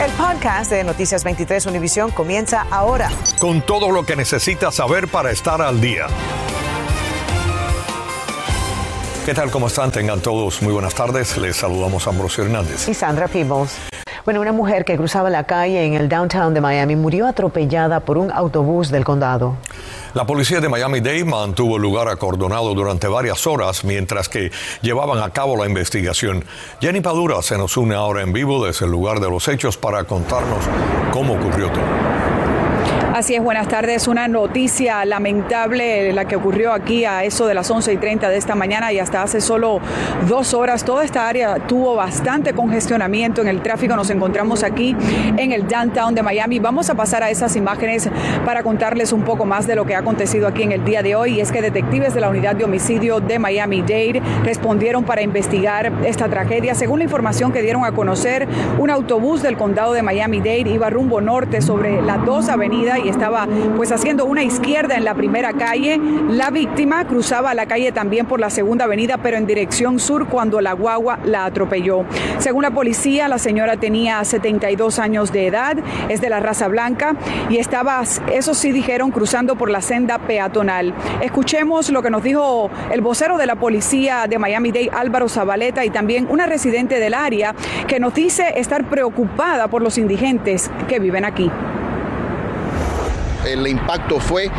El podcast de Noticias 23 Univisión comienza ahora. Con todo lo que necesitas saber para estar al día. ¿Qué tal? ¿Cómo están? Tengan todos muy buenas tardes. Les saludamos a Ambrosio Hernández. Y Sandra Peebles. Bueno, una mujer que cruzaba la calle en el downtown de Miami murió atropellada por un autobús del condado. La policía de Miami-Dade mantuvo el lugar acordonado durante varias horas mientras que llevaban a cabo la investigación. Jenny Padura se nos une ahora en vivo desde el lugar de los hechos para contarnos cómo ocurrió todo. Así es, buenas tardes. Una noticia lamentable la que ocurrió aquí a eso de las 11 y 30 de esta mañana y hasta hace solo dos horas. Toda esta área tuvo bastante congestionamiento en el tráfico. Nos encontramos aquí en el downtown de Miami. Vamos a pasar a esas imágenes para contarles un poco más de lo que ha acontecido aquí en el día de hoy. Y es que detectives de la unidad de homicidio de Miami-Dade respondieron para investigar esta tragedia. Según la información que dieron a conocer, un autobús del condado de Miami-Dade iba rumbo norte sobre la 2 Avenida y estaba pues haciendo una izquierda en la primera calle. La víctima cruzaba la calle también por la segunda avenida, pero en dirección sur cuando la guagua la atropelló. Según la policía, la señora tenía 72 años de edad, es de la raza blanca y estaba, eso sí dijeron, cruzando por la senda peatonal. Escuchemos lo que nos dijo el vocero de la policía de Miami-Dade, Álvaro Zabaleta, y también una residente del área que nos dice estar preocupada por los indigentes que viven aquí el impacto fue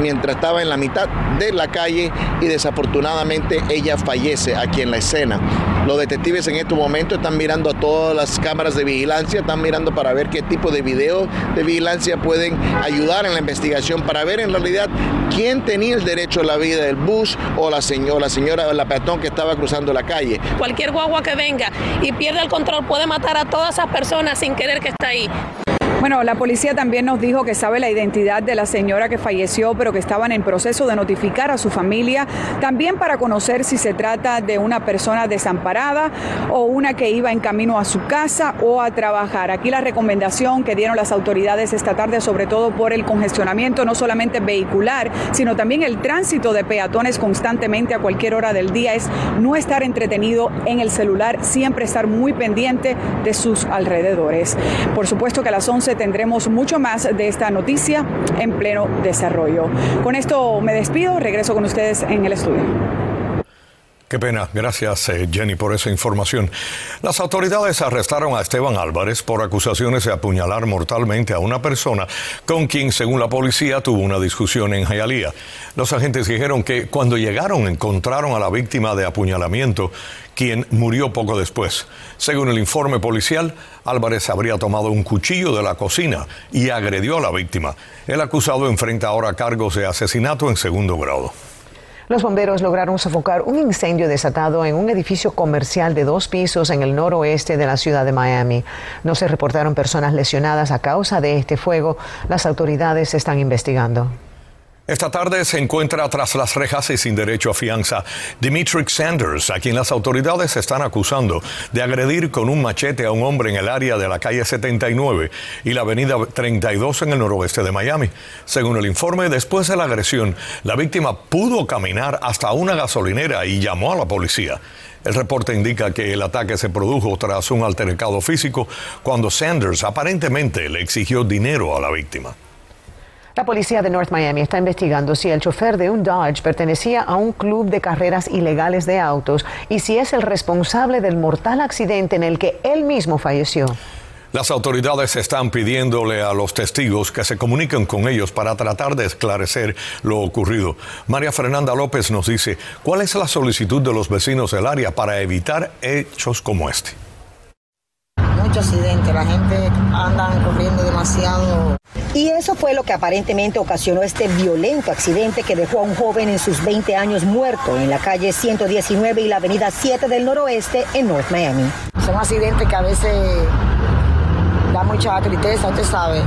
mientras estaba en la mitad de la calle y desafortunadamente ella fallece aquí en la escena. Los detectives en este momento están mirando a todas las cámaras de vigilancia, están mirando para ver qué tipo de video de vigilancia pueden ayudar en la investigación para ver en realidad quién tenía el derecho a la vida, el bus o la señora, la señora la peatón que estaba cruzando la calle. Cualquier guagua que venga y pierda el control puede matar a todas esas personas sin querer que está ahí. Bueno, la policía también nos dijo que sabe la identidad de la señora que falleció, pero que estaban en proceso de notificar a su familia, también para conocer si se trata de una persona desamparada o una que iba en camino a su casa o a trabajar. Aquí la recomendación que dieron las autoridades esta tarde, sobre todo por el congestionamiento, no solamente vehicular, sino también el tránsito de peatones constantemente a cualquier hora del día, es no estar entretenido en el celular, siempre estar muy pendiente de sus alrededores. Por supuesto que a las 11 tendremos mucho más de esta noticia en pleno desarrollo. Con esto me despido, regreso con ustedes en el estudio. Qué pena. Gracias, eh, Jenny, por esa información. Las autoridades arrestaron a Esteban Álvarez por acusaciones de apuñalar mortalmente a una persona con quien, según la policía, tuvo una discusión en Hialeah. Los agentes dijeron que cuando llegaron encontraron a la víctima de apuñalamiento, quien murió poco después. Según el informe policial, Álvarez habría tomado un cuchillo de la cocina y agredió a la víctima. El acusado enfrenta ahora cargos de asesinato en segundo grado. Los bomberos lograron sofocar un incendio desatado en un edificio comercial de dos pisos en el noroeste de la ciudad de Miami. No se reportaron personas lesionadas a causa de este fuego. Las autoridades están investigando. Esta tarde se encuentra tras las rejas y sin derecho a fianza Dimitri Sanders, a quien las autoridades están acusando de agredir con un machete a un hombre en el área de la calle 79 y la avenida 32 en el noroeste de Miami. Según el informe, después de la agresión, la víctima pudo caminar hasta una gasolinera y llamó a la policía. El reporte indica que el ataque se produjo tras un altercado físico cuando Sanders aparentemente le exigió dinero a la víctima. La policía de North Miami está investigando si el chofer de un Dodge pertenecía a un club de carreras ilegales de autos y si es el responsable del mortal accidente en el que él mismo falleció. Las autoridades están pidiéndole a los testigos que se comuniquen con ellos para tratar de esclarecer lo ocurrido. María Fernanda López nos dice cuál es la solicitud de los vecinos del área para evitar hechos como este mucho accidente, la gente anda corriendo demasiado. Y eso fue lo que aparentemente ocasionó este violento accidente que dejó a un joven en sus 20 años muerto en la calle 119 y la avenida 7 del noroeste en North Miami. Son accidentes que a veces da mucha tristeza, usted sabe.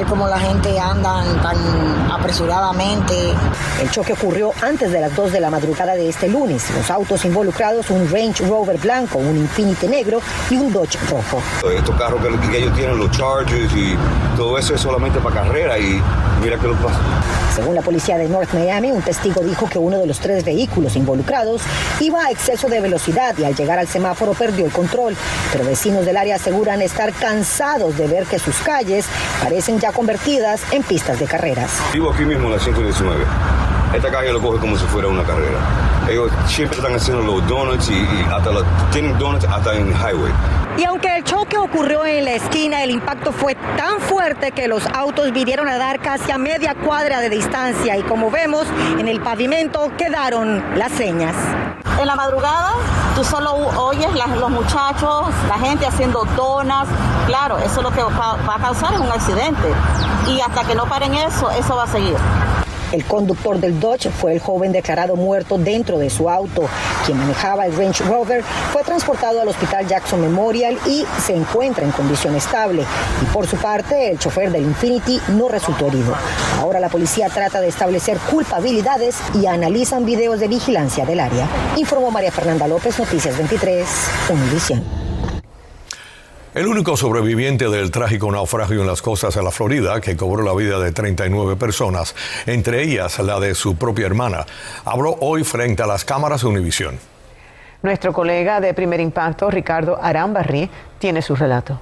Ver cómo la gente anda tan apresuradamente. El choque ocurrió antes de las 2 de la madrugada de este lunes. Los autos involucrados, un Range Rover blanco, un Infiniti negro y un Dodge rojo. Estos carros que, ellos tienen, los Chargers y todo eso es solamente para carrera y mira que lo pasa. Según la policía de North Miami, un testigo dijo que uno de los tres vehículos involucrados iba a exceso de velocidad y al llegar al semáforo perdió el control. Pero vecinos del área aseguran estar cansados de ver que sus calles parecen ya convertidas en pistas de carreras. Vivo aquí mismo en la 119. Esta calle lo coge como si fuera una carrera. Ellos siempre están haciendo los donuts y, hasta tienen donuts hasta en el highway. Y aunque el choque ocurrió en la esquina, el impacto fue tan fuerte que los autos vinieron a dar casi a media cuadra de distancia y como vemos en el pavimento quedaron las señas. En la madrugada tú solo oyes los muchachos, la gente haciendo donas. Claro, eso es lo que va, va a causar un accidente. Y hasta que no paren eso, eso va a seguir. El conductor del Dodge fue el joven declarado muerto dentro de su auto. Quien manejaba el Range Rover fue transportado al hospital Jackson Memorial y se encuentra en condición estable. Y por su parte, el chofer del Infinity no resultó herido. Ahora la policía trata de establecer culpabilidades y analizan videos de vigilancia del área. Informó María Fernanda López, Noticias 23, Univisión. El único sobreviviente del trágico naufragio en las costas de la Florida, que cobró la vida de 39 personas, entre ellas la de su propia hermana, habló hoy frente a las cámaras de Univisión. Nuestro colega de Primer Impacto, Ricardo Arambarri, tiene su relato.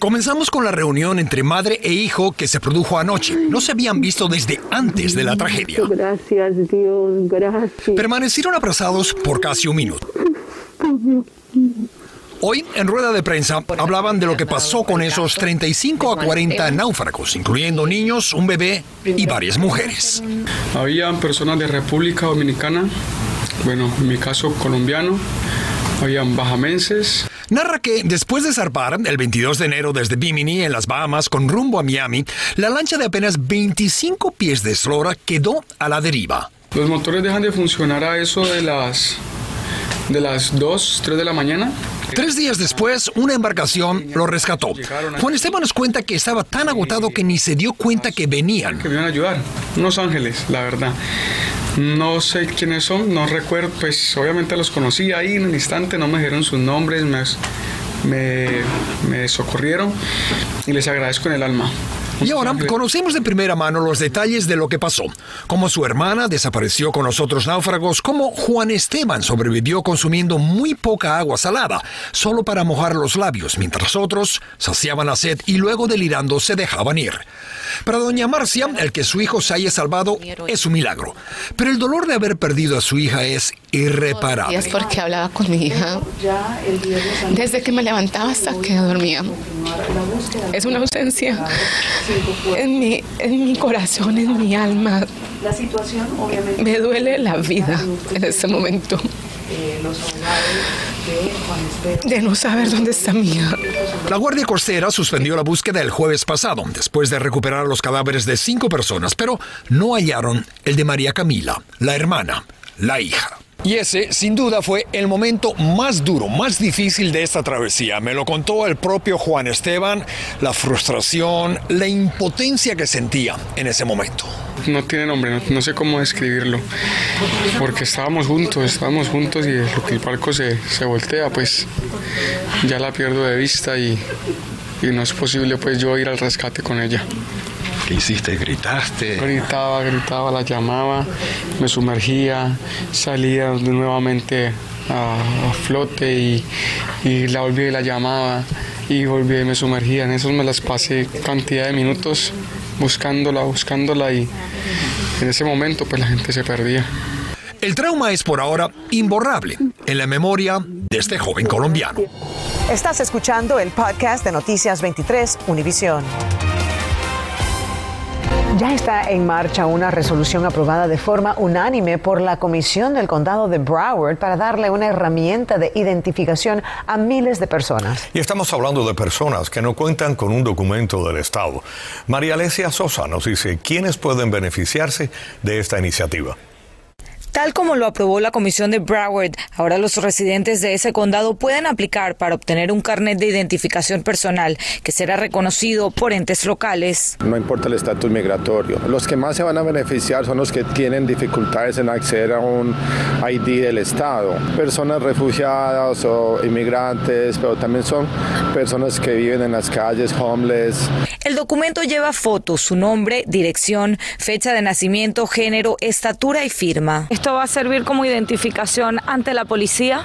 Comenzamos con la reunión entre madre e hijo que se produjo anoche. No se habían visto desde antes de la tragedia. Gracias, Dios, gracias. Permanecieron abrazados por casi un minuto. Hoy, en rueda de prensa, hablaban de lo que pasó con esos 35 a 40 náufragos, incluyendo niños, un bebé y varias mujeres. Habían personas de República Dominicana, bueno, en mi caso colombiano, habían bajamenses. Narra que después de zarpar el 22 de enero desde Bimini en las Bahamas con rumbo a Miami, la lancha de apenas 25 pies de eslora quedó a la deriva. Los motores dejan de funcionar a eso de las de las 2, 3 de la mañana Tres días después, una embarcación lo rescató. Juan Esteban nos cuenta que estaba tan agotado que ni se dio cuenta que venían. Que iban a ayudar. Unos ángeles, la verdad. No sé quiénes son, no recuerdo, pues obviamente los conocí ahí en un instante, no me dijeron sus nombres, me, me socorrieron y les agradezco en el alma. Y ahora conocemos de primera mano los detalles de lo que pasó, cómo su hermana desapareció con los otros náufragos, cómo Juan Esteban sobrevivió consumiendo muy poca agua salada, solo para mojar los labios, mientras otros saciaban la sed y luego delirando se dejaban ir. Para doña Marcia, el que su hijo se haya salvado es un milagro, pero el dolor de haber perdido a su hija es irreparable. Es porque hablaba con mi hija desde que me levantaba hasta que dormía. Es una ausencia en mi, en mi corazón, en mi alma. Me duele la vida en ese momento. De no saber dónde está mi hija. La Guardia Costera suspendió la búsqueda el jueves pasado, después de recuperar los cadáveres de cinco personas, pero no hallaron el de María Camila, la hermana, la hija. Y ese, sin duda, fue el momento más duro, más difícil de esta travesía. Me lo contó el propio Juan Esteban, la frustración, la impotencia que sentía en ese momento. No tiene nombre, no, sé cómo describirlo, porque estábamos juntos, estábamos juntos y lo que el palco se, se voltea, pues ya la pierdo de vista y, y no es posible pues yo ir al rescate con ella. ¿Qué hiciste? ¿Gritaste? Gritaba, gritaba, la llamaba, me sumergía, salía nuevamente a, flote y, la volvía y la llamaba y volvía y me sumergía. En eso me las pasé cantidad de minutos buscándola, buscándola y en ese momento pues la gente se perdía. El trauma es por ahora imborrable en la memoria de este joven colombiano. Estás escuchando el podcast de Noticias 23 Univisión. Ya está en marcha una resolución aprobada de forma unánime por la Comisión del Condado de Broward para darle una herramienta de identificación a miles de personas. Y estamos hablando de personas que no cuentan con un documento del Estado. María Alesia Sosa nos dice quiénes pueden beneficiarse de esta iniciativa. Tal como lo aprobó la comisión de Broward, ahora los residentes de ese condado pueden aplicar para obtener un carnet de identificación personal que será reconocido por entes locales. No importa el estatus migratorio. Los que más se van a beneficiar son los que tienen dificultades en acceder a un ID del Estado. Personas refugiadas o inmigrantes, pero también son personas que viven en las calles, homeless. El documento lleva fotos, su nombre, dirección, fecha de nacimiento, género, estatura y firma. ¿Esto va a servir como identificación ante la policía?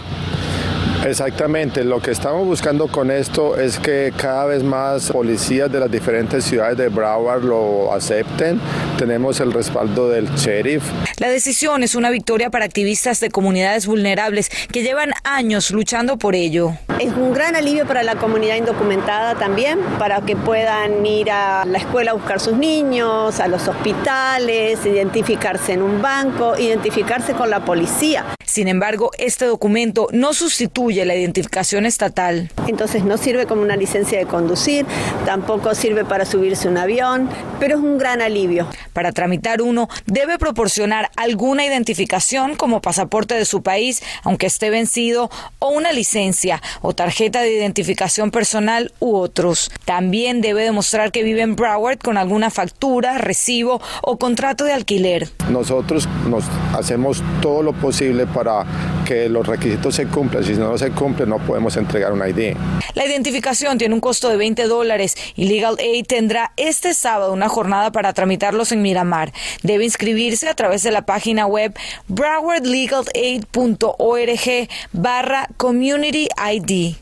Exactamente, lo que estamos buscando con esto es que cada vez más policías de las diferentes ciudades de Broward lo acepten. Tenemos el respaldo del sheriff. La decisión es una victoria para activistas de comunidades vulnerables que llevan años luchando por ello. Es un gran alivio para la comunidad indocumentada también, para que puedan ir a la escuela a buscar sus niños, a los hospitales, identificarse en un banco, identificarse con la policía. Sin embargo, este documento no sustituye la identificación estatal. Entonces no sirve como una licencia de conducir, tampoco sirve para subirse un avión, pero es un gran alivio. Para tramitar uno, debe proporcionar alguna identificación como pasaporte de su país, aunque esté vencido, o una licencia o tarjeta de identificación personal u otros. También debe demostrar que vive en Broward con alguna factura, recibo o contrato de alquiler. Nosotros nos hacemos todo lo posible para que los requisitos se cumplan. Si no se cumplen, no podemos entregar un ID. La identificación tiene un costo de 20 dólares y Legal Aid tendrá este sábado una jornada para tramitarlos en Miramar. Debe inscribirse a través de la página web browardlegalaid.org barra Community ID.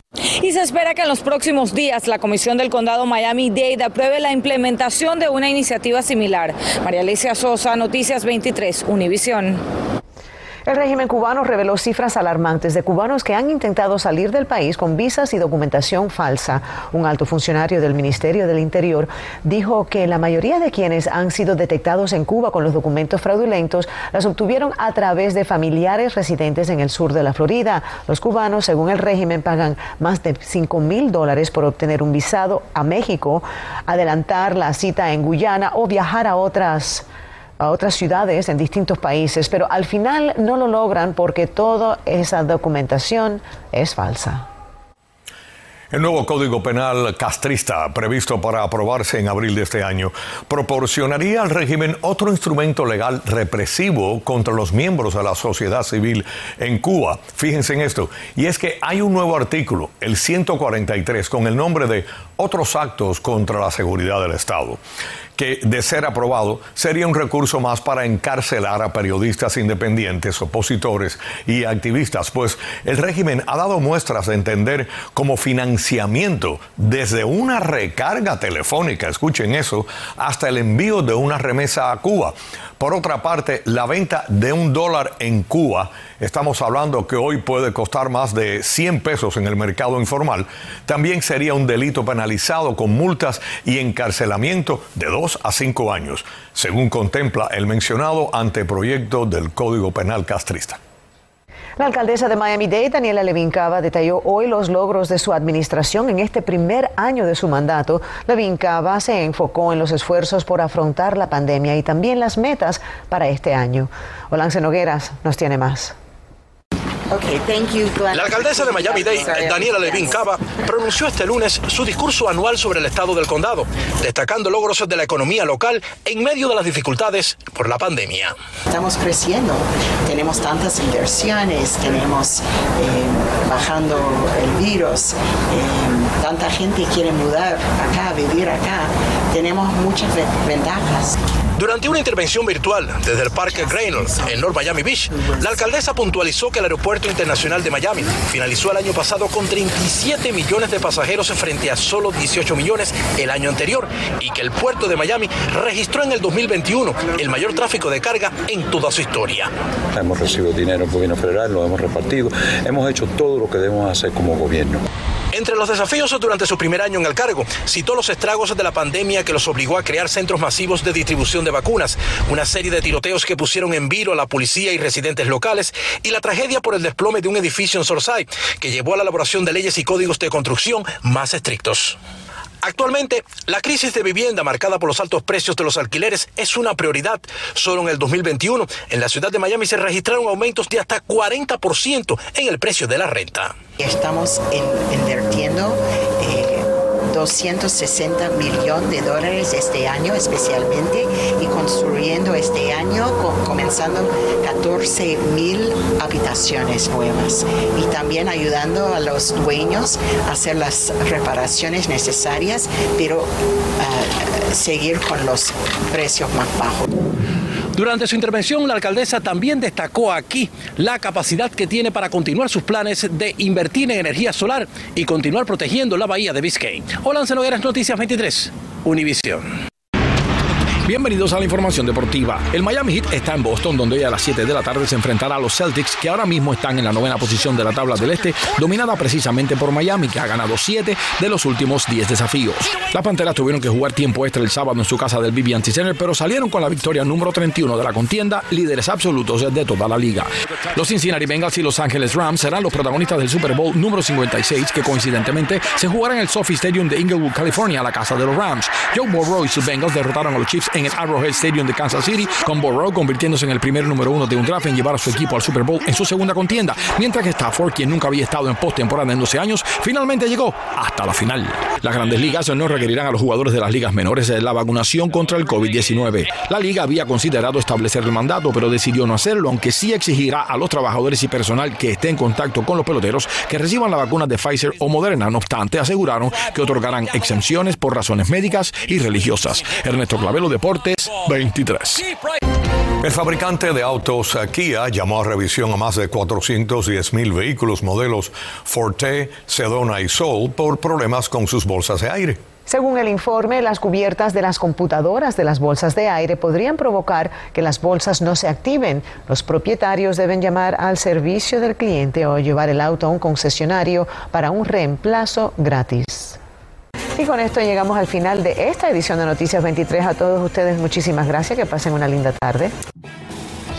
Y se espera que en los próximos días la Comisión del Condado Miami-Dade apruebe la implementación de una iniciativa similar. María Alicia Sosa, Noticias 23, Univisión. El régimen cubano reveló cifras alarmantes de cubanos que han intentado salir del país con visas y documentación falsa. Un alto funcionario del Ministerio del Interior dijo que la mayoría de quienes han sido detectados en Cuba con los documentos fraudulentos las obtuvieron a través de familiares residentes en el sur de la Florida. Los cubanos, según el régimen, pagan más de 5 mil dólares por obtener un visado a México, adelantar la cita en Guyana o viajar a otras a otras ciudades en distintos países, pero al final no lo logran porque toda esa documentación es falsa. El nuevo Código Penal castrista, previsto para aprobarse en abril de este año, proporcionaría al régimen otro instrumento legal represivo contra los miembros de la sociedad civil en Cuba. Fíjense en esto, y es que hay un nuevo artículo, el 143, con el nombre de Otros actos contra la seguridad del Estado que, de ser aprobado, sería un recurso más para encarcelar a periodistas independientes, opositores y activistas, pues el régimen ha dado muestras de entender como financiamiento desde una recarga telefónica, escuchen eso, hasta el envío de una remesa a Cuba. Por otra parte, la venta de un dólar en Cuba, estamos hablando que hoy puede costar más de 100 pesos en el mercado informal, también sería un delito penalizado con multas y encarcelamiento de dos a cinco años, según contempla el mencionado anteproyecto del Código Penal castrista. La alcaldesa de Miami-Dade, Daniela Levin Cava, detalló hoy los logros de su administración en este primer año de su mandato. Levin Cava se enfocó en los esfuerzos por afrontar la pandemia y también las metas para este año. Olance Nogueras nos tiene más. La alcaldesa de Miami-Dade, Daniela Levin Cava, pronunció este lunes su discurso anual sobre el estado del condado, destacando logros de la economía local en medio de las dificultades por la pandemia. Estamos creciendo, tenemos tantas inversiones, tenemos eh, bajando el virus, eh, tanta gente quiere mudar acá, vivir acá, tenemos muchas ventajas. Durante una intervención virtual desde el Parque Reynolds en North Miami Beach, la alcaldesa puntualizó que el Aeropuerto Internacional de Miami finalizó el año pasado con 37 millones de pasajeros frente a solo 18 millones el año anterior y que el puerto de Miami registró en el 2021 el mayor tráfico de carga en toda su historia. Hemos recibido dinero del gobierno federal, lo hemos repartido, hemos hecho todo lo que debemos hacer como gobierno. Entre los desafíos durante su primer año en el cargo, citó los estragos de la pandemia que los obligó a crear centros masivos de distribución de vacunas, una serie de tiroteos que pusieron en vilo a la policía y residentes locales y la tragedia por el desplome de un edificio en Sorsay, que llevó a la elaboración de leyes y códigos de construcción más estrictos. Actualmente, la crisis de vivienda marcada por los altos precios de los alquileres es una prioridad. Solo en el 2021, en la ciudad de Miami se registraron aumentos de hasta 40% en el precio de la renta. Estamos invirtiendo 260 millones de dólares este año especialmente y construyendo este año comenzando 14 mil habitaciones nuevas y también ayudando a los dueños a hacer las reparaciones necesarias pero uh, seguir con los precios más bajos. Durante su intervención, la alcaldesa también destacó aquí la capacidad que tiene para continuar sus planes de invertir en energía solar y continuar protegiendo la bahía de Biscayne. Hola, Nogueras, Noticias 23, Univisión. Bienvenidos a la información deportiva. El Miami Heat está en Boston, donde hoy a las 7 de la tarde se enfrentará a los Celtics, que ahora mismo están en la novena posición de la tabla del Este, dominada precisamente por Miami, que ha ganado 7 de los últimos 10 desafíos. Las Panteras tuvieron que jugar tiempo extra el sábado en su casa del BB&T Center, pero salieron con la victoria número 31 de la contienda, líderes absolutos de toda la liga. Los Cincinnati Bengals y Los Angeles Rams serán los protagonistas del Super Bowl número 56, que coincidentemente se jugará en el Sophie Stadium de Inglewood, California, la casa de los Rams. Joe Burrow y sus Bengals derrotaron a los Chiefs en el Arrowhead Stadium de Kansas City, con Burrow convirtiéndose en el primer número uno de un draft en llevar a su equipo al Super Bowl en su segunda contienda, mientras que Stafford, quien nunca había estado en postemporada en 12 años, finalmente llegó hasta la final. Las grandes ligas no requerirán a los jugadores de las ligas menores de la vacunación contra el COVID-19. La liga había considerado establecer el mandato, pero decidió no hacerlo, aunque sí exigirá a los trabajadores y personal que esté en contacto con los peloteros que reciban la vacuna de Pfizer o Moderna. No obstante, aseguraron que otorgarán exenciones por razones médicas y religiosas. Ernesto Clavelo, Deportes, 23. El fabricante de autos Kia llamó a revisión a más de 410 mil vehículos modelos Forte, Sedona y Soul por problemas con sus bolsas de aire. Según el informe, las cubiertas de las computadoras de las bolsas de aire podrían provocar que las bolsas no se activen. Los propietarios deben llamar al servicio del cliente o llevar el auto a un concesionario para un reemplazo gratis. Y con esto llegamos al final de esta edición de Noticias 23. A todos ustedes muchísimas gracias, que pasen una linda tarde.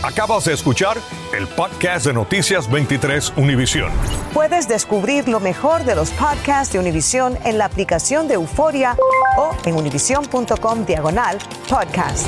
Acabas de escuchar el podcast de Noticias 23 Univisión. Puedes descubrir lo mejor de los podcasts de Univisión en la aplicación de Euforia o en univision.com diagonal podcasts.